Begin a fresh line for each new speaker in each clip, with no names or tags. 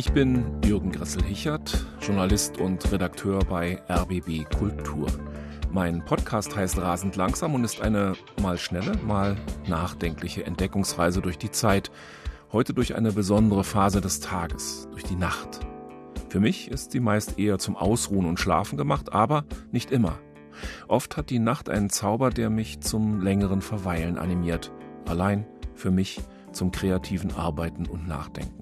Ich bin Jürgen Gressel-Hichert, Journalist und Redakteur bei RBB Kultur. Mein Podcast heißt Rasend langsam und ist eine mal schnelle, mal nachdenkliche Entdeckungsreise durch die Zeit. Heute durch eine besondere Phase des Tages, durch die Nacht. Für mich ist sie meist eher zum Ausruhen und Schlafen gemacht, aber nicht immer. Oft hat die Nacht einen Zauber, der mich zum längeren Verweilen animiert. Allein für mich zum kreativen Arbeiten und Nachdenken.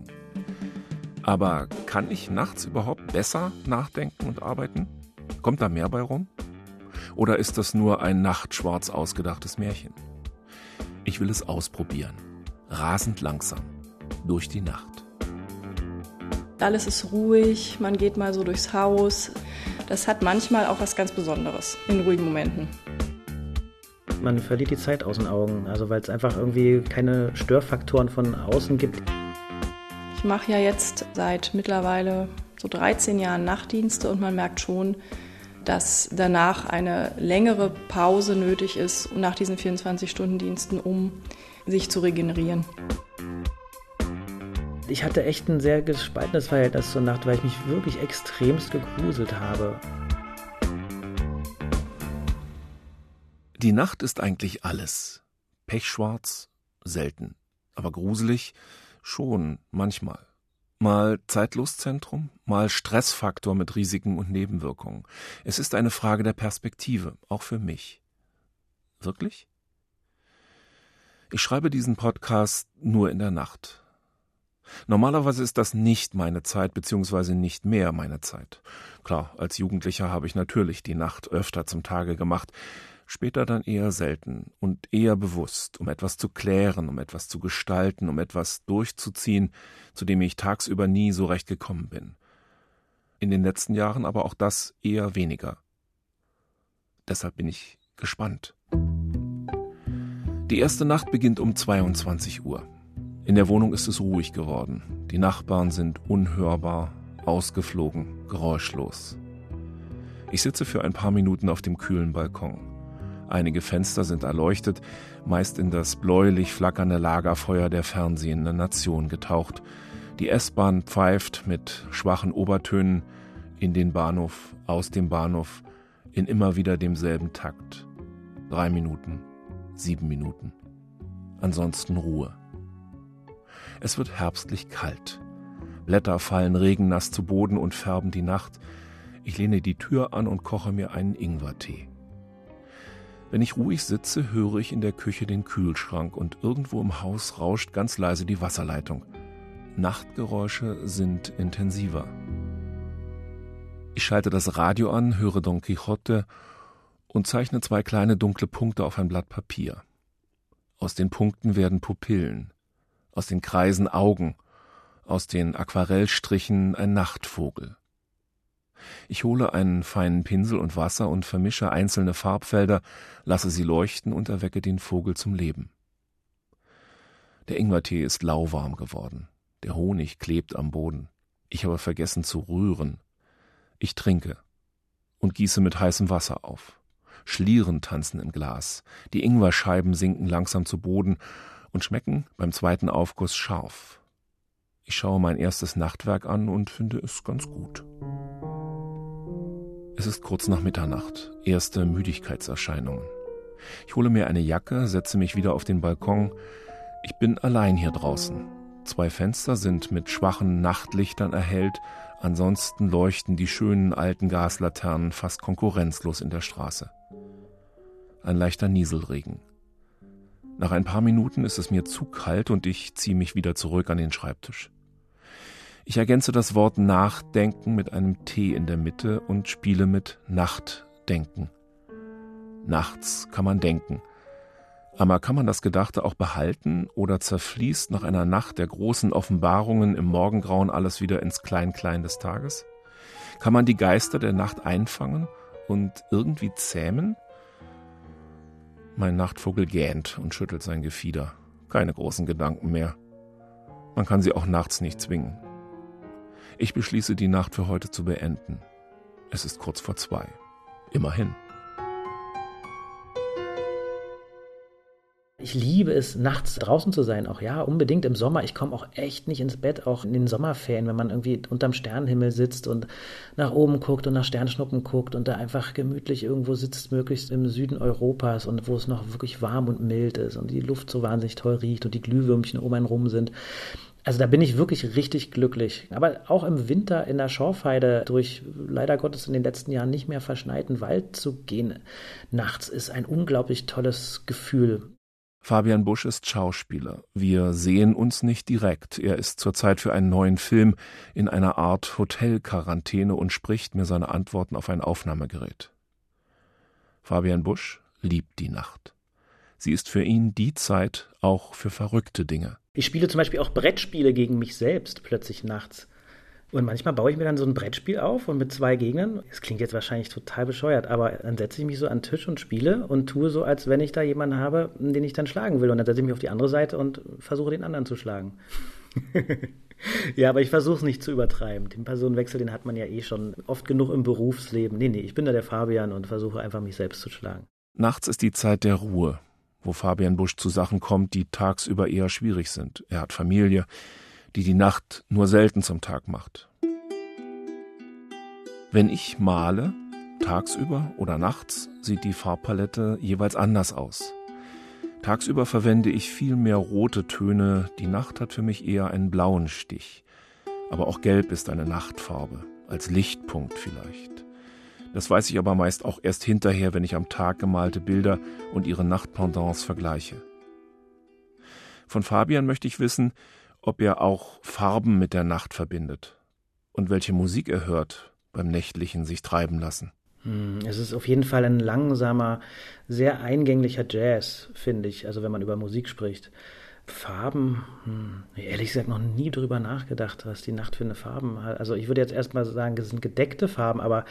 Aber kann ich nachts überhaupt besser nachdenken und arbeiten? Kommt da mehr bei rum? Oder ist das nur ein nachtschwarz ausgedachtes Märchen? Ich will es ausprobieren. Rasend langsam. Durch die Nacht.
Alles ist ruhig, man geht mal so durchs Haus. Das hat manchmal auch was ganz Besonderes in ruhigen Momenten.
Man verliert die Zeit aus den Augen, also weil es einfach irgendwie keine Störfaktoren von außen gibt.
Ich mache ja jetzt seit mittlerweile so 13 Jahren Nachtdienste und man merkt schon, dass danach eine längere Pause nötig ist nach diesen 24-Stunden-Diensten, um sich zu regenerieren.
Ich hatte echt ein sehr gespaltenes Verhältnis zur Nacht, weil ich mich wirklich extremst gegruselt habe.
Die Nacht ist eigentlich alles. Pechschwarz, selten. Aber gruselig, schon manchmal. Mal Zeitlustzentrum, mal Stressfaktor mit Risiken und Nebenwirkungen. Es ist eine Frage der Perspektive, auch für mich. Wirklich? Ich schreibe diesen Podcast nur in der Nacht. Normalerweise ist das nicht meine Zeit, beziehungsweise nicht mehr meine Zeit. Klar, als Jugendlicher habe ich natürlich die Nacht öfter zum Tage gemacht, später dann eher selten und eher bewusst, um etwas zu klären, um etwas zu gestalten, um etwas durchzuziehen, zu dem ich tagsüber nie so recht gekommen bin. In den letzten Jahren aber auch das eher weniger. Deshalb bin ich gespannt. Die erste Nacht beginnt um 22 Uhr. In der Wohnung ist es ruhig geworden. Die Nachbarn sind unhörbar, ausgeflogen, geräuschlos. Ich sitze für ein paar Minuten auf dem kühlen Balkon. Einige Fenster sind erleuchtet, meist in das bläulich flackernde Lagerfeuer der fernsehenden Nation getaucht. Die S-Bahn pfeift mit schwachen Obertönen in den Bahnhof, aus dem Bahnhof, in immer wieder demselben Takt. Drei Minuten, sieben Minuten. Ansonsten Ruhe. Es wird herbstlich kalt. Blätter fallen regennass zu Boden und färben die Nacht. Ich lehne die Tür an und koche mir einen Ingwertee. Wenn ich ruhig sitze, höre ich in der Küche den Kühlschrank und irgendwo im Haus rauscht ganz leise die Wasserleitung. Nachtgeräusche sind intensiver. Ich schalte das Radio an, höre Don Quixote und zeichne zwei kleine dunkle Punkte auf ein Blatt Papier. Aus den Punkten werden Pupillen, aus den Kreisen Augen, aus den Aquarellstrichen ein Nachtvogel. Ich hole einen feinen Pinsel und Wasser und vermische einzelne Farbfelder, lasse sie leuchten und erwecke den Vogel zum Leben. Der Ingwertee ist lauwarm geworden. Der Honig klebt am Boden. Ich habe vergessen zu rühren. Ich trinke und gieße mit heißem Wasser auf. Schlieren tanzen im Glas. Die Ingwerscheiben sinken langsam zu Boden und schmecken beim zweiten Aufguss scharf. Ich schaue mein erstes Nachtwerk an und finde es ganz gut. Es ist kurz nach Mitternacht, erste Müdigkeitserscheinungen. Ich hole mir eine Jacke, setze mich wieder auf den Balkon. Ich bin allein hier draußen. Zwei Fenster sind mit schwachen Nachtlichtern erhellt, ansonsten leuchten die schönen alten Gaslaternen fast konkurrenzlos in der Straße. Ein leichter Nieselregen. Nach ein paar Minuten ist es mir zu kalt und ich ziehe mich wieder zurück an den Schreibtisch. Ich ergänze das Wort Nachdenken mit einem T in der Mitte und spiele mit Nachtdenken. Nachts kann man denken. Aber kann man das Gedachte auch behalten oder zerfließt nach einer Nacht der großen Offenbarungen im Morgengrauen alles wieder ins Klein-Klein des Tages? Kann man die Geister der Nacht einfangen und irgendwie zähmen? Mein Nachtvogel gähnt und schüttelt sein Gefieder. Keine großen Gedanken mehr. Man kann sie auch nachts nicht zwingen. Ich beschließe, die Nacht für heute zu beenden. Es ist kurz vor zwei. Immerhin.
ich liebe es, nachts draußen zu sein. Auch ja, unbedingt im Sommer. Ich komme auch echt nicht ins Bett, auch in den Sommerferien, wenn man irgendwie unterm Sternenhimmel sitzt und nach oben guckt und nach Sternschnuppen guckt und da einfach gemütlich irgendwo sitzt, möglichst im Süden Europas und wo es noch wirklich warm und mild ist und die Luft so wahnsinnig toll riecht und die Glühwürmchen um einen rum sind. Also da bin ich wirklich richtig glücklich. Aber auch im Winter in der Schorfheide durch leider Gottes in den letzten Jahren nicht mehr verschneiten Wald zu gehen nachts ist ein unglaublich tolles Gefühl.
Fabian Busch ist Schauspieler. Wir sehen uns nicht direkt. Er ist zurzeit für einen neuen Film in einer Art Hotelquarantäne und spricht mir seine Antworten auf ein Aufnahmegerät. Fabian Busch liebt die Nacht. Sie ist für ihn die Zeit auch für verrückte Dinge.
Ich spiele zum Beispiel auch Brettspiele gegen mich selbst plötzlich nachts. Und manchmal baue ich mir dann so ein Brettspiel auf und mit zwei Gegnern, das klingt jetzt wahrscheinlich total bescheuert, aber dann setze ich mich so an den Tisch und spiele und tue so, als wenn ich da jemanden habe, den ich dann schlagen will. Und dann setze ich mich auf die andere Seite und versuche den anderen zu schlagen. ja, aber ich versuche es nicht zu übertreiben. Den Personenwechsel, den hat man ja eh schon oft genug im Berufsleben. Nee, nee, ich bin da der Fabian und versuche einfach mich selbst zu schlagen.
Nachts ist die Zeit der Ruhe wo Fabian Busch zu Sachen kommt, die tagsüber eher schwierig sind. Er hat Familie, die die Nacht nur selten zum Tag macht. Wenn ich male, tagsüber oder nachts, sieht die Farbpalette jeweils anders aus. Tagsüber verwende ich viel mehr rote Töne, die Nacht hat für mich eher einen blauen Stich. Aber auch Gelb ist eine Nachtfarbe, als Lichtpunkt vielleicht. Das weiß ich aber meist auch erst hinterher, wenn ich am Tag gemalte Bilder und ihre Nachtpendants vergleiche. Von Fabian möchte ich wissen, ob er auch Farben mit der Nacht verbindet und welche Musik er hört beim nächtlichen sich treiben lassen.
Hm, es ist auf jeden Fall ein langsamer, sehr eingänglicher Jazz, finde ich, also wenn man über Musik spricht. Farben, hm, ehrlich gesagt noch nie drüber nachgedacht, was die Nacht für eine Farben hat. Also ich würde jetzt erstmal sagen, es sind gedeckte Farben, aber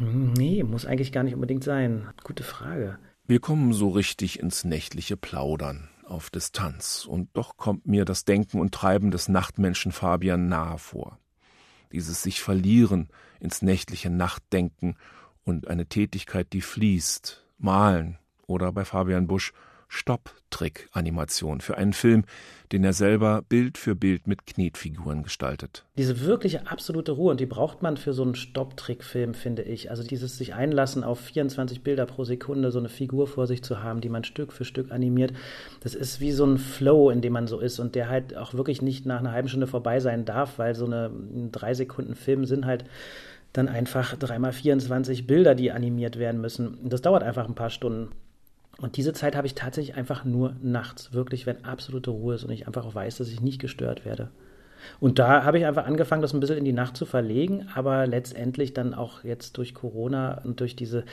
Nee, muss eigentlich gar nicht unbedingt sein. Gute Frage.
Wir kommen so richtig ins nächtliche Plaudern auf Distanz, und doch kommt mir das Denken und Treiben des Nachtmenschen Fabian nahe vor. Dieses sich verlieren ins nächtliche Nachtdenken und eine Tätigkeit, die fließt, malen oder bei Fabian Busch Stopp-Trick-Animation für einen Film, den er selber Bild für Bild mit Knetfiguren gestaltet.
Diese wirkliche absolute Ruhe, und die braucht man für so einen Stopp-Trick-Film, finde ich. Also dieses sich einlassen auf 24 Bilder pro Sekunde, so eine Figur vor sich zu haben, die man Stück für Stück animiert, das ist wie so ein Flow, in dem man so ist und der halt auch wirklich nicht nach einer halben Stunde vorbei sein darf, weil so eine drei Sekunden Film sind halt dann einfach dreimal 24 Bilder, die animiert werden müssen. Das dauert einfach ein paar Stunden. Und diese Zeit habe ich tatsächlich einfach nur nachts, wirklich, wenn absolute Ruhe ist und ich einfach auch weiß, dass ich nicht gestört werde. Und da habe ich einfach angefangen, das ein bisschen in die Nacht zu verlegen, aber letztendlich dann auch jetzt durch Corona und durch diese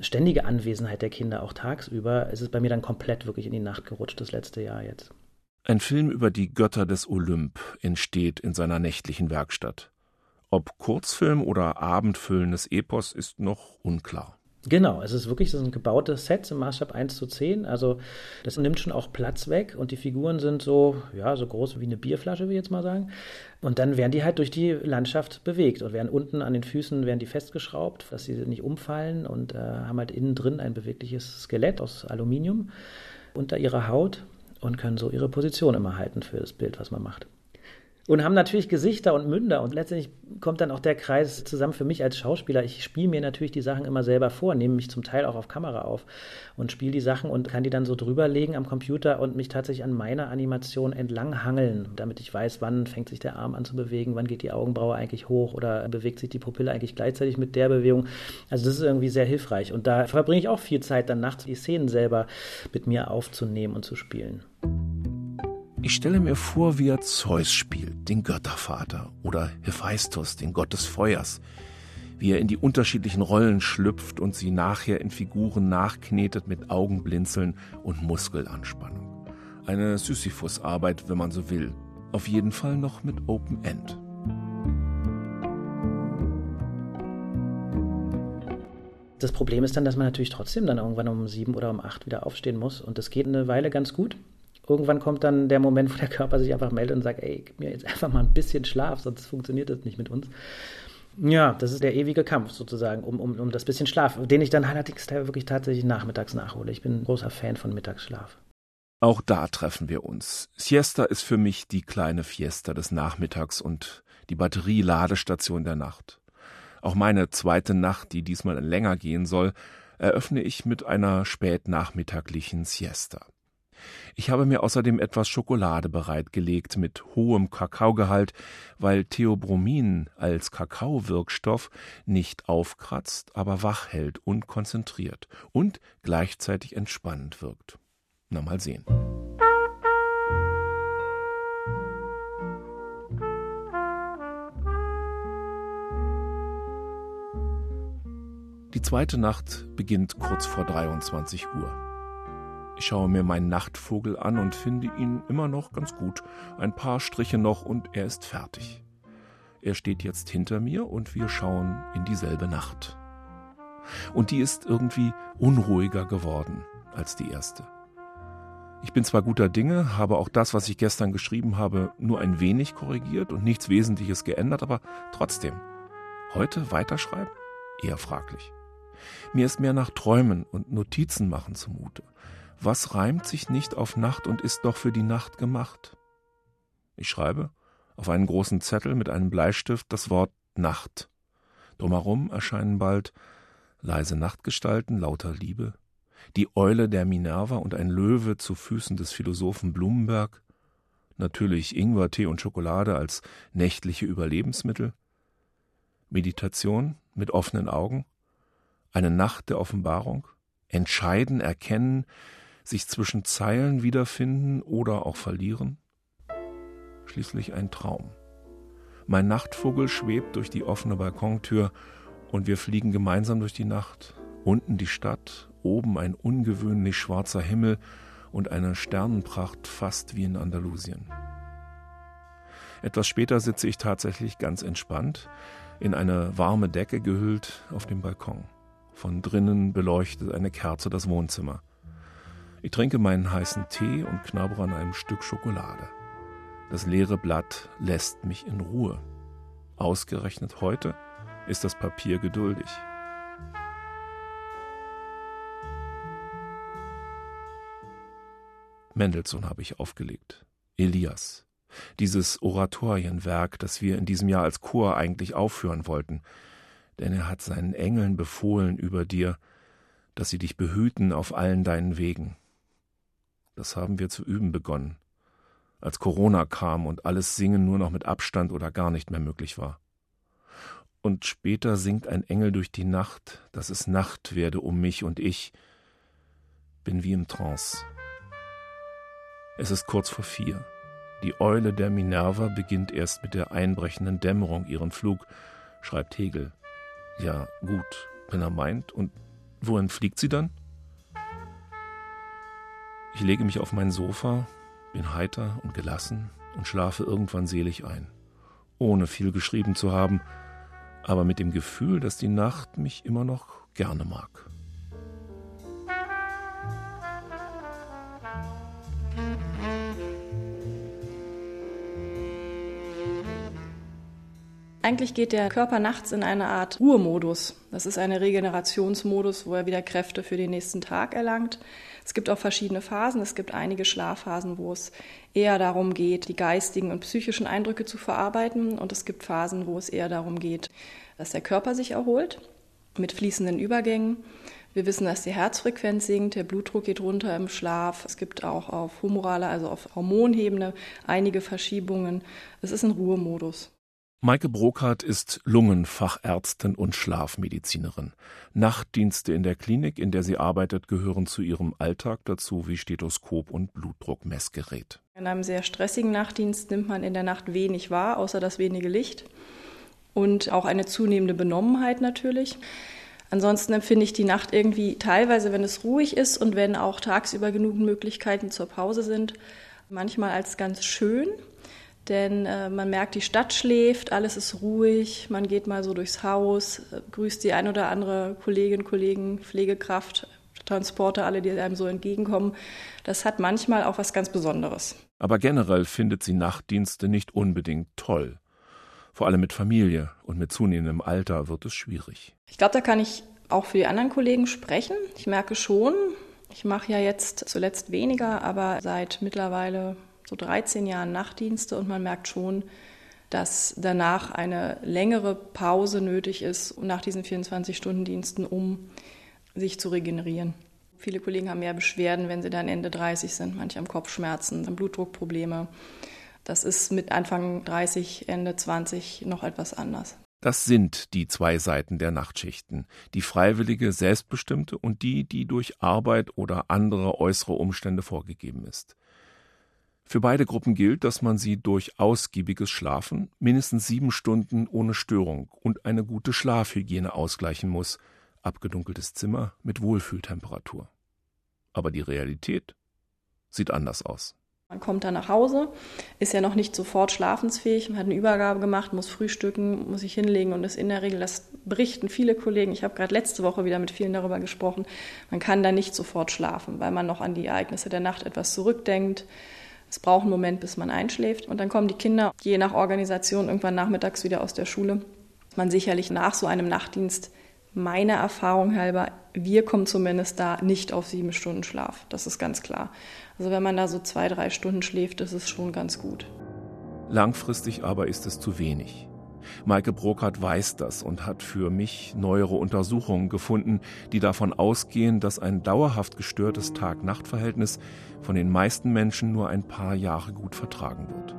ständige Anwesenheit der Kinder auch tagsüber, ist es bei mir dann komplett wirklich in die Nacht gerutscht, das letzte Jahr jetzt.
Ein Film über die Götter des Olymp entsteht in seiner nächtlichen Werkstatt. Ob Kurzfilm oder abendfüllendes Epos ist noch unklar.
Genau, es ist wirklich, das sind gebaute Sets im Maßstab 1 zu 10. Also das nimmt schon auch Platz weg und die Figuren sind so, ja, so groß wie eine Bierflasche, will ich jetzt mal sagen. Und dann werden die halt durch die Landschaft bewegt und werden unten an den Füßen werden die festgeschraubt, dass sie nicht umfallen und äh, haben halt innen drin ein bewegliches Skelett aus Aluminium unter ihrer Haut und können so ihre Position immer halten für das Bild, was man macht und haben natürlich Gesichter und Münder. Und letztendlich kommt dann auch der Kreis zusammen für mich als Schauspieler. Ich spiele mir natürlich die Sachen immer selber vor, nehme mich zum Teil auch auf Kamera auf und spiele die Sachen und kann die dann so drüberlegen am Computer und mich tatsächlich an meiner Animation entlang hangeln, damit ich weiß, wann fängt sich der Arm an zu bewegen, wann geht die Augenbraue eigentlich hoch oder bewegt sich die Pupille eigentlich gleichzeitig mit der Bewegung. Also das ist irgendwie sehr hilfreich. Und da verbringe ich auch viel Zeit dann nachts, die Szenen selber mit mir aufzunehmen und zu spielen.
Ich stelle mir vor, wie er Zeus spielt, den Göttervater, oder Hephaistos, den Gott des Feuers, wie er in die unterschiedlichen Rollen schlüpft und sie nachher in Figuren nachknetet mit Augenblinzeln und Muskelanspannung. Eine Sisyphus-Arbeit, wenn man so will. Auf jeden Fall noch mit Open End.
Das Problem ist dann, dass man natürlich trotzdem dann irgendwann um sieben oder um acht wieder aufstehen muss. Und das geht eine Weile ganz gut irgendwann kommt dann der Moment, wo der Körper sich einfach meldet und sagt, ey, gib mir jetzt einfach mal ein bisschen Schlaf, sonst funktioniert das nicht mit uns. Ja, das ist der ewige Kampf sozusagen um, um, um das bisschen Schlaf, den ich dann allerdings wirklich tatsächlich nachmittags nachhole. Ich bin ein großer Fan von Mittagsschlaf.
Auch da treffen wir uns. Siesta ist für mich die kleine Fiesta des Nachmittags und die Batterieladestation der Nacht. Auch meine zweite Nacht, die diesmal länger gehen soll, eröffne ich mit einer spätnachmittaglichen Siesta. Ich habe mir außerdem etwas Schokolade bereitgelegt mit hohem Kakaogehalt, weil Theobromin als Kakaowirkstoff nicht aufkratzt, aber wach hält und konzentriert und gleichzeitig entspannend wirkt. Na mal sehen. Die zweite Nacht beginnt kurz vor 23 Uhr. Ich schaue mir meinen Nachtvogel an und finde ihn immer noch ganz gut. Ein paar Striche noch und er ist fertig. Er steht jetzt hinter mir und wir schauen in dieselbe Nacht. Und die ist irgendwie unruhiger geworden als die erste. Ich bin zwar guter Dinge, habe auch das, was ich gestern geschrieben habe, nur ein wenig korrigiert und nichts Wesentliches geändert, aber trotzdem, heute weiterschreiben? Eher fraglich. Mir ist mehr nach Träumen und Notizen machen zumute. Was reimt sich nicht auf Nacht und ist doch für die Nacht gemacht? Ich schreibe auf einen großen Zettel mit einem Bleistift das Wort Nacht. Drumherum erscheinen bald leise Nachtgestalten lauter Liebe, die Eule der Minerva und ein Löwe zu Füßen des Philosophen Blumenberg, natürlich Ingwertee und Schokolade als nächtliche Überlebensmittel, Meditation mit offenen Augen, eine Nacht der Offenbarung, entscheiden, erkennen, sich zwischen Zeilen wiederfinden oder auch verlieren, schließlich ein Traum. Mein Nachtvogel schwebt durch die offene Balkontür und wir fliegen gemeinsam durch die Nacht, unten die Stadt, oben ein ungewöhnlich schwarzer Himmel und eine Sternenpracht fast wie in Andalusien. Etwas später sitze ich tatsächlich ganz entspannt, in eine warme Decke gehüllt auf dem Balkon. Von drinnen beleuchtet eine Kerze das Wohnzimmer. Ich trinke meinen heißen Tee und knabbere an einem Stück Schokolade. Das leere Blatt lässt mich in Ruhe. Ausgerechnet heute ist das Papier geduldig. Mendelssohn habe ich aufgelegt. Elias. Dieses Oratorienwerk, das wir in diesem Jahr als Chor eigentlich aufführen wollten. Denn er hat seinen Engeln befohlen über dir, dass sie dich behüten auf allen deinen Wegen. Das haben wir zu üben begonnen, als Corona kam und alles Singen nur noch mit Abstand oder gar nicht mehr möglich war. Und später singt ein Engel durch die Nacht, dass es Nacht werde um mich und ich bin wie im Trance. Es ist kurz vor vier. Die Eule der Minerva beginnt erst mit der einbrechenden Dämmerung ihren Flug, schreibt Hegel. Ja, gut, wenn er meint. Und wohin fliegt sie dann? Ich lege mich auf mein Sofa, bin heiter und gelassen und schlafe irgendwann selig ein, ohne viel geschrieben zu haben, aber mit dem Gefühl, dass die Nacht mich immer noch gerne mag.
Eigentlich geht der Körper nachts in eine Art Ruhemodus. Das ist ein Regenerationsmodus, wo er wieder Kräfte für den nächsten Tag erlangt. Es gibt auch verschiedene Phasen. Es gibt einige Schlafphasen, wo es eher darum geht, die geistigen und psychischen Eindrücke zu verarbeiten. Und es gibt Phasen, wo es eher darum geht, dass der Körper sich erholt mit fließenden Übergängen. Wir wissen, dass die Herzfrequenz sinkt, der Blutdruck geht runter im Schlaf. Es gibt auch auf humoraler, also auf Hormonebene einige Verschiebungen. Es ist ein Ruhemodus.
Maike Brokart ist Lungenfachärztin und Schlafmedizinerin. Nachtdienste in der Klinik, in der sie arbeitet, gehören zu ihrem Alltag dazu wie Stethoskop und Blutdruckmessgerät.
In einem sehr stressigen Nachtdienst nimmt man in der Nacht wenig wahr, außer das wenige Licht und auch eine zunehmende Benommenheit natürlich. Ansonsten empfinde ich die Nacht irgendwie teilweise, wenn es ruhig ist und wenn auch tagsüber genug Möglichkeiten zur Pause sind, manchmal als ganz schön denn äh, man merkt, die Stadt schläft, alles ist ruhig, man geht mal so durchs Haus, äh, grüßt die ein oder andere Kollegin, Kollegen, Pflegekraft, Transporter, alle, die einem so entgegenkommen. Das hat manchmal auch was ganz Besonderes.
Aber generell findet sie Nachtdienste nicht unbedingt toll. Vor allem mit Familie und mit zunehmendem Alter wird es schwierig.
Ich glaube, da kann ich auch für die anderen Kollegen sprechen. Ich merke schon, Ich mache ja jetzt zuletzt weniger, aber seit mittlerweile so 13 Jahren Nachtdienste und man merkt schon, dass danach eine längere Pause nötig ist nach diesen 24-Stunden-Diensten, um sich zu regenerieren. Viele Kollegen haben mehr Beschwerden, wenn sie dann Ende 30 sind. Manche haben Kopfschmerzen, Blutdruckprobleme. Das ist mit Anfang 30, Ende 20 noch etwas anders.
Das sind die zwei Seiten der Nachtschichten, die freiwillige, selbstbestimmte und die, die durch Arbeit oder andere äußere Umstände vorgegeben ist. Für beide Gruppen gilt, dass man sie durch ausgiebiges Schlafen, mindestens sieben Stunden ohne Störung und eine gute Schlafhygiene ausgleichen muss, abgedunkeltes Zimmer mit Wohlfühltemperatur. Aber die Realität sieht anders aus.
Man kommt dann nach Hause, ist ja noch nicht sofort schlafensfähig, man hat eine Übergabe gemacht, muss frühstücken, muss sich hinlegen und ist in der Regel, das berichten viele Kollegen, ich habe gerade letzte Woche wieder mit vielen darüber gesprochen, man kann da nicht sofort schlafen, weil man noch an die Ereignisse der Nacht etwas zurückdenkt. Es braucht einen Moment, bis man einschläft. Und dann kommen die Kinder je nach Organisation irgendwann nachmittags wieder aus der Schule. Man sicherlich nach so einem Nachtdienst meiner Erfahrung halber, wir kommen zumindest da nicht auf sieben Stunden Schlaf. Das ist ganz klar. Also wenn man da so zwei, drei Stunden schläft, ist es schon ganz gut.
Langfristig aber ist es zu wenig. Maike Brokert weiß das und hat für mich neuere Untersuchungen gefunden, die davon ausgehen, dass ein dauerhaft gestörtes Tag-Nacht-Verhältnis von den meisten Menschen nur ein paar Jahre gut vertragen wird.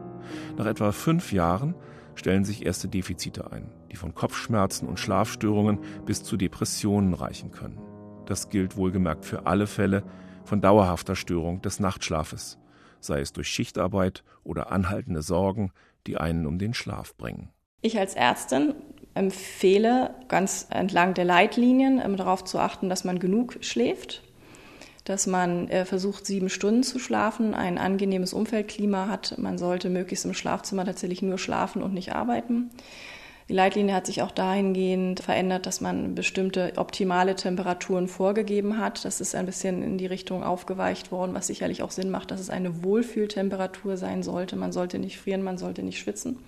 Nach etwa fünf Jahren stellen sich erste Defizite ein, die von Kopfschmerzen und Schlafstörungen bis zu Depressionen reichen können. Das gilt wohlgemerkt für alle Fälle von dauerhafter Störung des Nachtschlafes, sei es durch Schichtarbeit oder anhaltende Sorgen, die einen um den Schlaf bringen.
Ich als Ärztin empfehle ganz entlang der Leitlinien ähm, darauf zu achten, dass man genug schläft, dass man äh, versucht, sieben Stunden zu schlafen, ein angenehmes Umfeldklima hat. Man sollte möglichst im Schlafzimmer tatsächlich nur schlafen und nicht arbeiten. Die Leitlinie hat sich auch dahingehend verändert, dass man bestimmte optimale Temperaturen vorgegeben hat. Das ist ein bisschen in die Richtung aufgeweicht worden, was sicherlich auch Sinn macht, dass es eine Wohlfühltemperatur sein sollte. Man sollte nicht frieren, man sollte nicht schwitzen.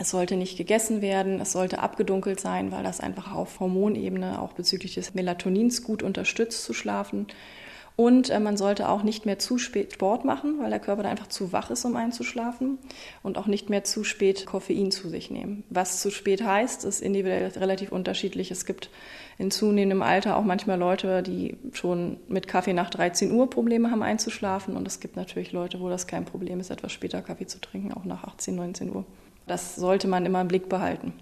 Es sollte nicht gegessen werden, es sollte abgedunkelt sein, weil das einfach auf Hormonebene auch bezüglich des Melatonins gut unterstützt zu schlafen. Und äh, man sollte auch nicht mehr zu spät Sport machen, weil der Körper dann einfach zu wach ist, um einzuschlafen. Und auch nicht mehr zu spät Koffein zu sich nehmen. Was zu spät heißt, ist individuell relativ unterschiedlich. Es gibt in zunehmendem Alter auch manchmal Leute, die schon mit Kaffee nach 13 Uhr Probleme haben einzuschlafen. Und es gibt natürlich Leute, wo das kein Problem ist, etwas später Kaffee zu trinken, auch nach 18, 19 Uhr. Das sollte man immer im Blick behalten.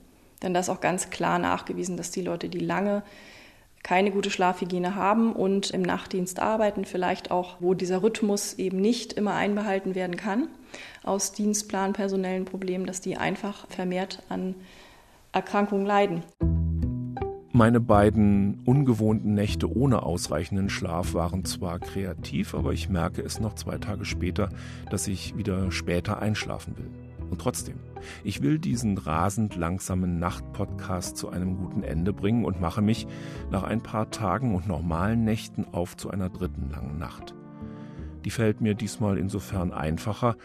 Denn da ist auch ganz klar nachgewiesen, dass die Leute, die lange keine gute Schlafhygiene haben und im Nachtdienst arbeiten, vielleicht auch, wo dieser Rhythmus eben nicht immer einbehalten werden kann, aus Dienstplan, personellen Problemen, dass die einfach vermehrt an Erkrankungen leiden.
Meine beiden ungewohnten Nächte ohne ausreichenden Schlaf waren zwar kreativ, aber ich merke es noch zwei Tage später, dass ich wieder später einschlafen will. Und trotzdem, ich will diesen rasend langsamen Nachtpodcast zu einem guten Ende bringen und mache mich nach ein paar Tagen und normalen Nächten auf zu einer dritten langen Nacht. Die fällt mir diesmal insofern einfacher,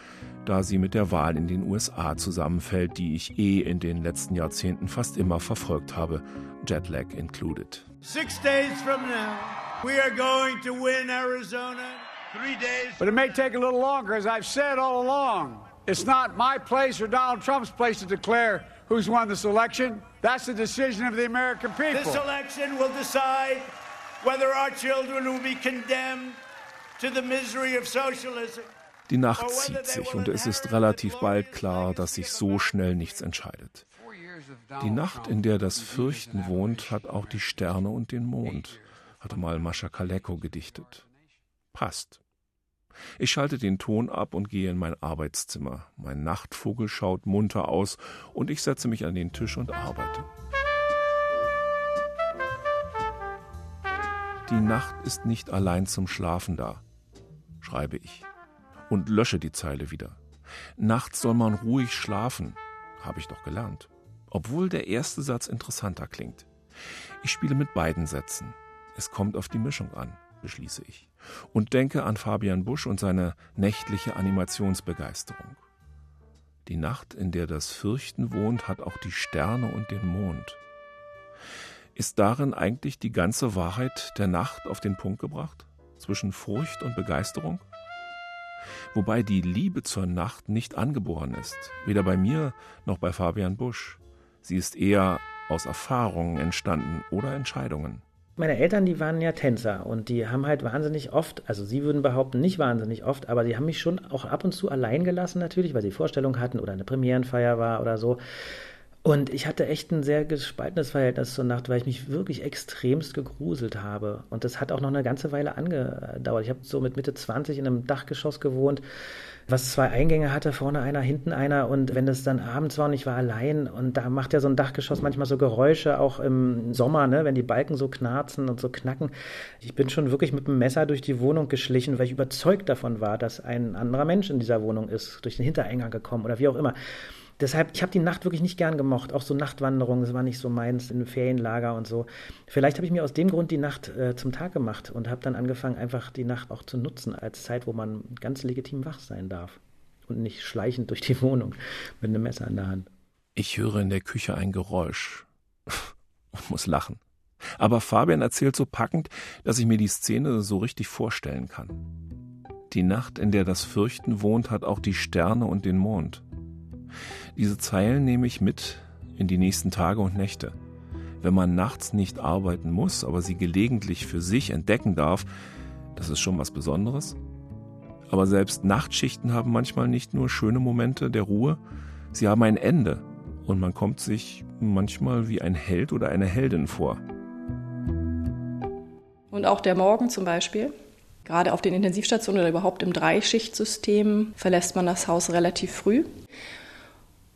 da sie mit der Wahl in den USA zusammenfällt, die ich eh in den letzten Jahrzehnten fast immer verfolgt habe, Jetlag included. Six days from now, we are going to win Arizona.
Three days. But it may take a little longer, as I've said all along. It's not my place or Donald Trump's place to declare who's won this election. That's the decision of the American people. This election will decide whether our children will be condemned to the misery of socialism.
Die Nacht zieht sich und es ist relativ bald klar, dass sich so schnell nichts entscheidet. Die Nacht, in der das Fürchten wohnt, hat auch die Sterne und den Mond, hatte mal Mascha Kaleko gedichtet. Passt. Ich schalte den Ton ab und gehe in mein Arbeitszimmer. Mein Nachtvogel schaut munter aus und ich setze mich an den Tisch und arbeite. Die Nacht ist nicht allein zum Schlafen da, schreibe ich und lösche die Zeile wieder. Nachts soll man ruhig schlafen, habe ich doch gelernt. Obwohl der erste Satz interessanter klingt. Ich spiele mit beiden Sätzen. Es kommt auf die Mischung an beschließe ich. Und denke an Fabian Busch und seine nächtliche Animationsbegeisterung. Die Nacht, in der das Fürchten wohnt, hat auch die Sterne und den Mond. Ist darin eigentlich die ganze Wahrheit der Nacht auf den Punkt gebracht? zwischen Furcht und Begeisterung? Wobei die Liebe zur Nacht nicht angeboren ist, weder bei mir noch bei Fabian Busch. Sie ist eher aus Erfahrungen entstanden oder Entscheidungen.
Meine Eltern, die waren ja Tänzer und die haben halt wahnsinnig oft, also sie würden behaupten, nicht wahnsinnig oft, aber die haben mich schon auch ab und zu allein gelassen natürlich, weil sie Vorstellung hatten oder eine Premierenfeier war oder so. Und ich hatte echt ein sehr gespaltenes Verhältnis zur Nacht, weil ich mich wirklich extremst gegruselt habe. Und das hat auch noch eine ganze Weile angedauert. Ich habe so mit Mitte 20 in einem Dachgeschoss gewohnt, was zwei Eingänge hatte, vorne einer, hinten einer. Und wenn es dann abends war und ich war allein, und da macht ja so ein Dachgeschoss manchmal so Geräusche, auch im Sommer, ne, wenn die Balken so knarzen und so knacken. Ich bin schon wirklich mit dem Messer durch die Wohnung geschlichen, weil ich überzeugt davon war, dass ein anderer Mensch in dieser Wohnung ist, durch den Hintereingang gekommen oder wie auch immer. Deshalb, ich habe die Nacht wirklich nicht gern gemocht. Auch so Nachtwanderungen, das war nicht so meins, in Ferienlager und so. Vielleicht habe ich mir aus dem Grund die Nacht äh, zum Tag gemacht und habe dann angefangen, einfach die Nacht auch zu nutzen als Zeit, wo man ganz legitim wach sein darf. Und nicht schleichend durch die Wohnung mit einem Messer in der Hand.
Ich höre in der Küche ein Geräusch und muss lachen. Aber Fabian erzählt so packend, dass ich mir die Szene so richtig vorstellen kann. Die Nacht, in der das Fürchten wohnt, hat auch die Sterne und den Mond. Diese Zeilen nehme ich mit in die nächsten Tage und Nächte. Wenn man nachts nicht arbeiten muss, aber sie gelegentlich für sich entdecken darf, das ist schon was Besonderes. Aber selbst Nachtschichten haben manchmal nicht nur schöne Momente der Ruhe, sie haben ein Ende und man kommt sich manchmal wie ein Held oder eine Heldin vor.
Und auch der Morgen zum Beispiel. Gerade auf den Intensivstationen oder überhaupt im Dreischichtsystem verlässt man das Haus relativ früh.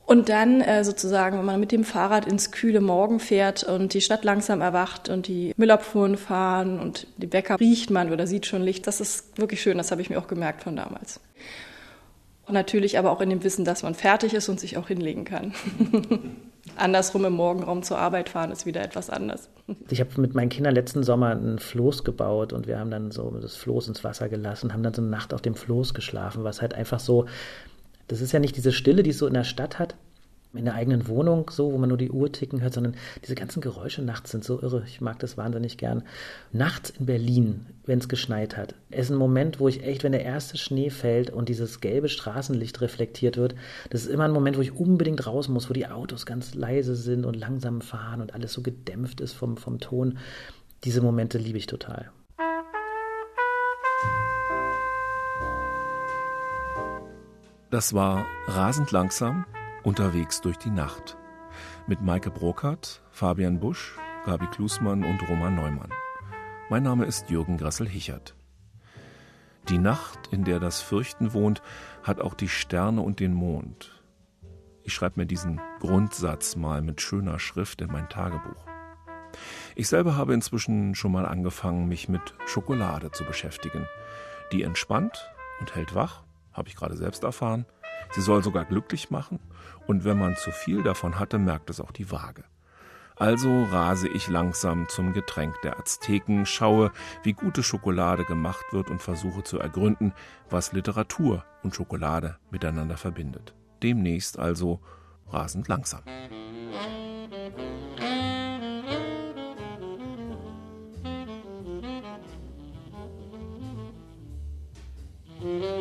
Und dann äh, sozusagen, wenn man mit dem Fahrrad ins kühle Morgen fährt und die Stadt langsam erwacht und die Müllabfuhren fahren und die Bäcker riecht man oder sieht schon Licht, das ist wirklich schön, das habe ich mir auch gemerkt von damals. Und natürlich aber auch in dem Wissen, dass man fertig ist und sich auch hinlegen kann. Andersrum im Morgenraum zur Arbeit fahren ist wieder etwas anders.
Ich habe mit meinen Kindern letzten Sommer ein Floß gebaut und wir haben dann so das Floß ins Wasser gelassen, haben dann so eine Nacht auf dem Floß geschlafen, was halt einfach so das ist ja nicht diese Stille, die es so in der Stadt hat, in der eigenen Wohnung, so, wo man nur die Uhr ticken hört, sondern diese ganzen Geräusche nachts sind so irre. Ich mag das wahnsinnig gern. Nachts in Berlin, wenn es geschneit hat, ist ein Moment, wo ich echt, wenn der erste Schnee fällt und dieses gelbe Straßenlicht reflektiert wird, das ist immer ein Moment, wo ich unbedingt raus muss, wo die Autos ganz leise sind und langsam fahren und alles so gedämpft ist vom, vom Ton. Diese Momente liebe ich total.
Das war rasend langsam unterwegs durch die Nacht. Mit Maike Brokert, Fabian Busch, Gabi Klusmann und Roman Neumann. Mein Name ist Jürgen Grassel-Hichert. Die Nacht, in der das Fürchten wohnt, hat auch die Sterne und den Mond. Ich schreibe mir diesen Grundsatz mal mit schöner Schrift in mein Tagebuch. Ich selber habe inzwischen schon mal angefangen, mich mit Schokolade zu beschäftigen. Die entspannt und hält wach habe ich gerade selbst erfahren. Sie soll sogar glücklich machen und wenn man zu viel davon hatte, merkt es auch die Waage. Also rase ich langsam zum Getränk der Azteken, schaue, wie gute Schokolade gemacht wird und versuche zu ergründen, was Literatur und Schokolade miteinander verbindet. Demnächst also rasend langsam.
Música